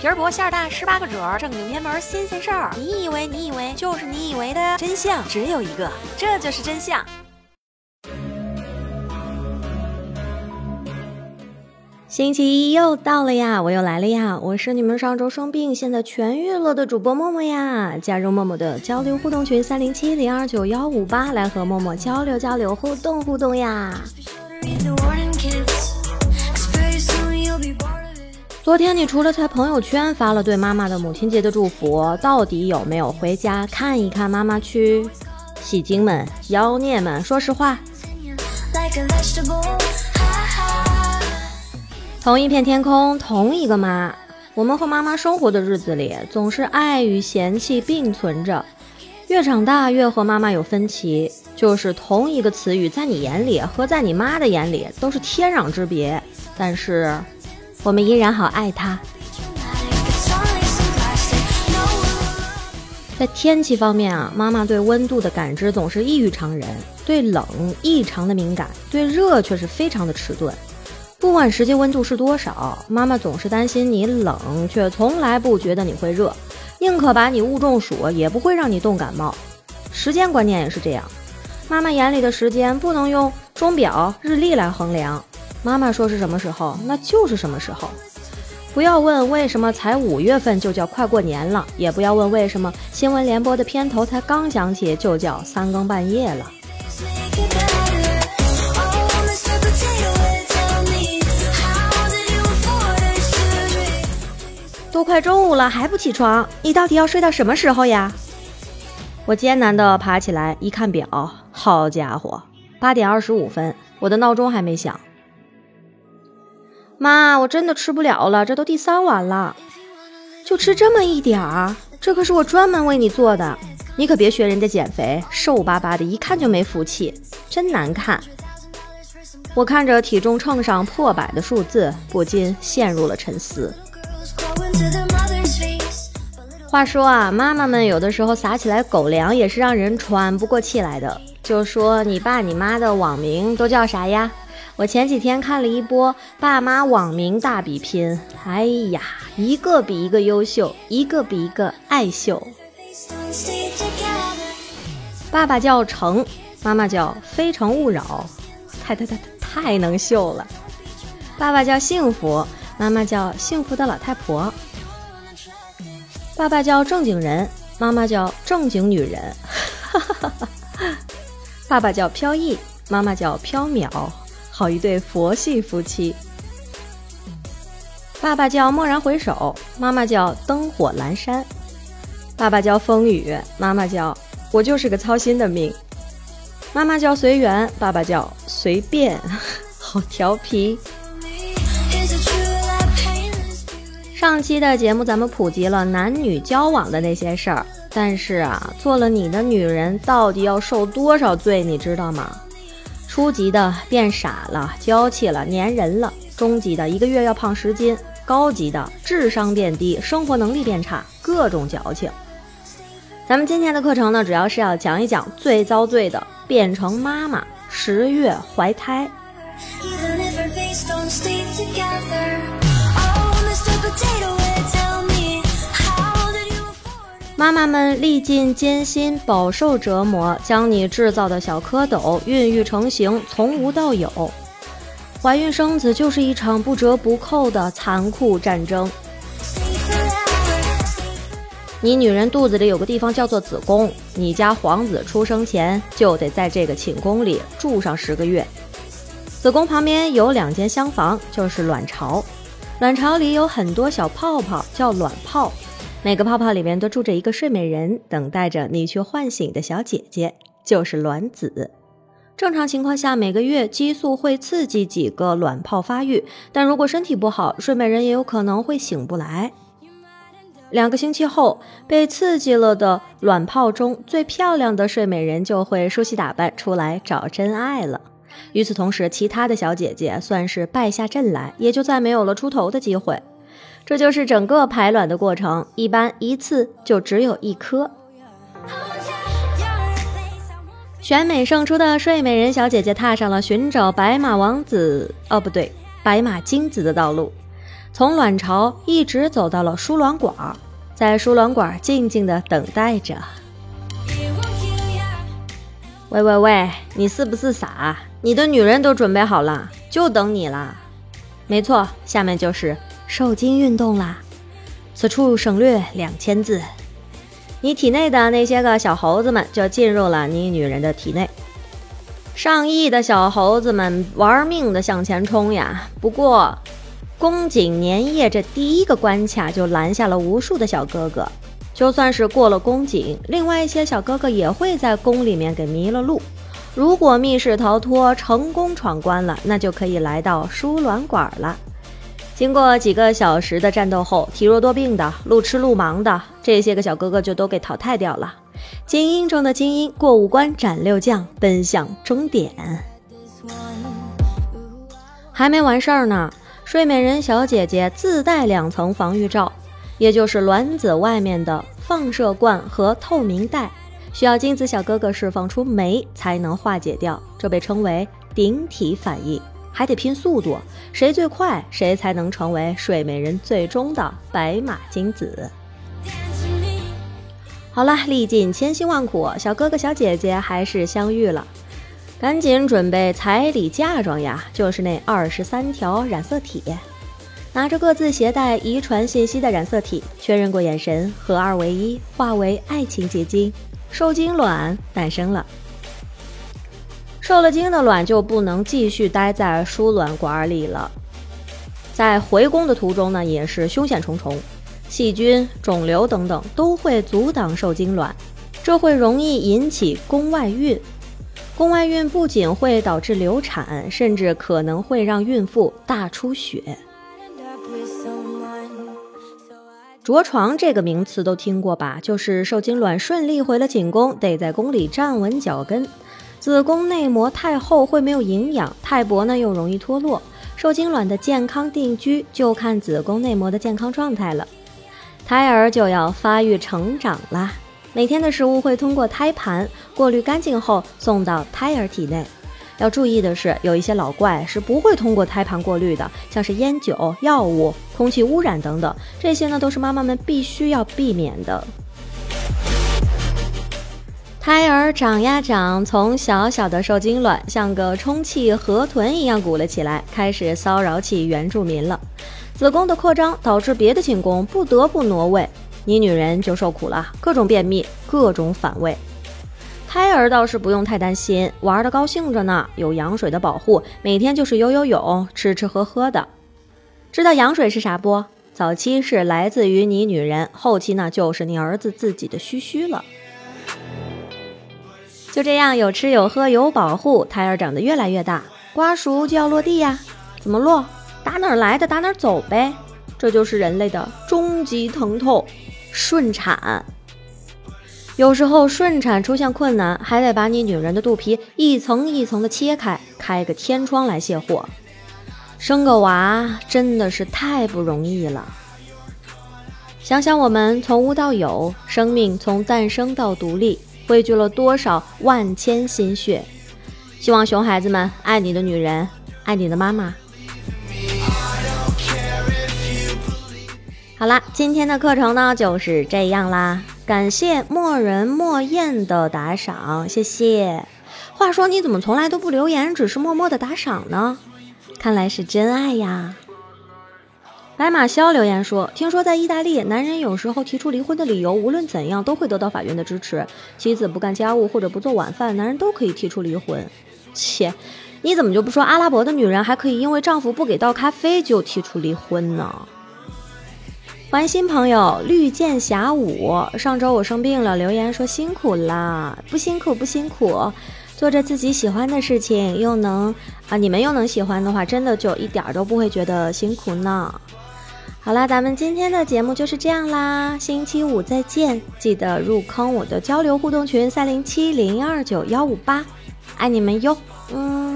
皮儿薄馅儿大，十八个褶，正经偏门新鲜事儿。你以为你以为就是你以为的真相只有一个，这就是真相。星期一又到了呀，我又来了呀，我是你们上周生病现在痊愈了的主播默默呀。加入默默的交流互动群三零七零二九幺五八，来和默默交流交流，互动互动呀。昨天你除了在朋友圈发了对妈妈的母亲节的祝福，到底有没有回家看一看妈妈去？戏精们、妖孽们，说实话。同一片天空，同一个妈，我们和妈妈生活的日子里，总是爱与嫌弃并存着。越长大，越和妈妈有分歧，就是同一个词语，在你眼里和在你妈的眼里都是天壤之别。但是，我们依然好爱他。在天气方面啊，妈妈对温度的感知总是异于常人，对冷异常的敏感，对热却是非常的迟钝。不管实际温度是多少，妈妈总是担心你冷，却从来不觉得你会热，宁可把你误中暑，也不会让你冻感冒。时间观念也是这样，妈妈眼里的时间不能用钟表、日历来衡量，妈妈说是什么时候，那就是什么时候。不要问为什么才五月份就叫快过年了，也不要问为什么新闻联播的片头才刚响起就叫三更半夜了。都快中午了还不起床，你到底要睡到什么时候呀？我艰难地爬起来，一看表，好家伙，八点二十五分，我的闹钟还没响。妈，我真的吃不了了，这都第三碗了，就吃这么一点儿，这可是我专门为你做的，你可别学人家减肥，瘦巴巴的，一看就没福气，真难看。我看着体重秤上破百的数字，不禁陷入了沉思。话说啊，妈妈们有的时候撒起来狗粮也是让人喘不过气来的。就说你爸你妈的网名都叫啥呀？我前几天看了一波爸妈网名大比拼，哎呀，一个比一个优秀，一个比一个爱秀。爸爸叫成，妈妈叫非诚勿扰，太太太太太能秀了。爸爸叫幸福，妈妈叫幸福的老太婆。爸爸叫正经人，妈妈叫正经女人。爸爸叫飘逸，妈妈叫飘渺，好一对佛系夫妻。爸爸叫蓦然回首，妈妈叫灯火阑珊。爸爸叫风雨，妈妈叫我就是个操心的命。妈妈叫随缘，爸爸叫随便，好调皮。上期的节目，咱们普及了男女交往的那些事儿，但是啊，做了你的女人到底要受多少罪，你知道吗？初级的变傻了、娇气了、粘人了；中级的一个月要胖十斤；高级的智商变低、生活能力变差，各种矫情。咱们今天的课程呢，主要是要讲一讲最遭罪的变成妈妈十月怀胎。妈妈们历尽艰辛，饱受折磨，将你制造的小蝌蚪孕育成型，从无到有。怀孕生子就是一场不折不扣的残酷战争。你女人肚子里有个地方叫做子宫，你家皇子出生前就得在这个寝宫里住上十个月。子宫旁边有两间厢房，就是卵巢。卵巢里有很多小泡泡，叫卵泡。每个泡泡里面都住着一个睡美人，等待着你去唤醒的小姐姐，就是卵子。正常情况下，每个月激素会刺激几个卵泡发育，但如果身体不好，睡美人也有可能会醒不来。两个星期后，被刺激了的卵泡中最漂亮的睡美人就会梳洗打扮出来找真爱了。与此同时，其他的小姐姐算是败下阵来，也就再没有了出头的机会。这就是整个排卵的过程，一般一次就只有一颗。选美胜出的睡美人小姐姐踏上了寻找白马王子，哦不对，白马精子的道路。从卵巢一直走到了输卵管，在输卵管静静的等待着。喂喂喂，你是不是傻？你的女人都准备好了，就等你啦。没错，下面就是受精运动啦。此处省略两千字。你体内的那些个小猴子们就进入了你女人的体内。上亿的小猴子们玩命的向前冲呀！不过，宫颈粘液这第一个关卡就拦下了无数的小哥哥。就算是过了宫颈，另外一些小哥哥也会在宫里面给迷了路。如果密室逃脱成功闯关了，那就可以来到输卵管了。经过几个小时的战斗后，体弱多病的、路痴路盲的这些个小哥哥就都给淘汰掉了。精英中的精英，过五关斩六将，奔向终点。还没完事儿呢，睡美人小姐姐自带两层防御罩，也就是卵子外面的放射罐和透明带，需要精子小哥哥释放出酶才能化解掉，这被称为顶体反应，还得拼速度，谁最快，谁才能成为睡美人最终的白马精子。好了，历尽千辛万苦，小哥哥小姐姐还是相遇了，赶紧准备彩礼嫁妆呀！就是那二十三条染色体，拿着各自携带遗传信息的染色体，确认过眼神，合二为一，化为爱情结晶，受精卵诞生了。受了精的卵就不能继续待在输卵管里了，在回宫的途中呢，也是凶险重重。细菌、肿瘤等等都会阻挡受精卵，这会容易引起宫外孕。宫外孕不仅会导致流产，甚至可能会让孕妇大出血。着床这个名词都听过吧？就是受精卵顺利回了寝宫，得在宫里站稳脚跟。子宫内膜太厚会没有营养，太薄呢又容易脱落。受精卵的健康定居就看子宫内膜的健康状态了。胎儿就要发育成长啦，每天的食物会通过胎盘过滤干净后送到胎儿体内。要注意的是，有一些老怪是不会通过胎盘过滤的，像是烟酒、药物、空气污染等等，这些呢都是妈妈们必须要避免的。胎儿长呀长，从小小的受精卵像个充气河豚一样鼓了起来，开始骚扰起原住民了。子宫的扩张导致别的寝宫不得不挪位，你女人就受苦了，各种便秘，各种反胃。胎儿倒是不用太担心，玩的高兴着呢，有羊水的保护，每天就是游游泳，吃吃喝喝的。知道羊水是啥不？早期是来自于你女人，后期呢就是你儿子自己的嘘嘘了。就这样有吃有喝有保护，胎儿长得越来越大，瓜熟就要落地呀，怎么落？打哪儿来的打哪儿走呗，这就是人类的终极疼痛——顺产。有时候顺产出现困难，还得把你女人的肚皮一层一层的切开，开个天窗来卸货。生个娃真的是太不容易了。想想我们从无到有，生命从诞生到独立，汇聚了多少万千心血。希望熊孩子们爱你的女人，爱你的妈妈。好啦，今天的课程呢就是这样啦。感谢莫人莫燕的打赏，谢谢。话说你怎么从来都不留言，只是默默的打赏呢？看来是真爱呀。白马肖留言说：“听说在意大利，男人有时候提出离婚的理由，无论怎样都会得到法院的支持。妻子不干家务或者不做晚饭，男人都可以提出离婚。切，你怎么就不说阿拉伯的女人还可以因为丈夫不给倒咖啡就提出离婚呢？”欢迎新朋友绿箭侠五。上周我生病了，留言说辛苦啦，不辛苦不辛苦，做着自己喜欢的事情，又能啊，你们又能喜欢的话，真的就一点儿都不会觉得辛苦呢。好啦，咱们今天的节目就是这样啦，星期五再见，记得入坑我的交流互动群三零七零二九幺五八，爱你们哟，嗯。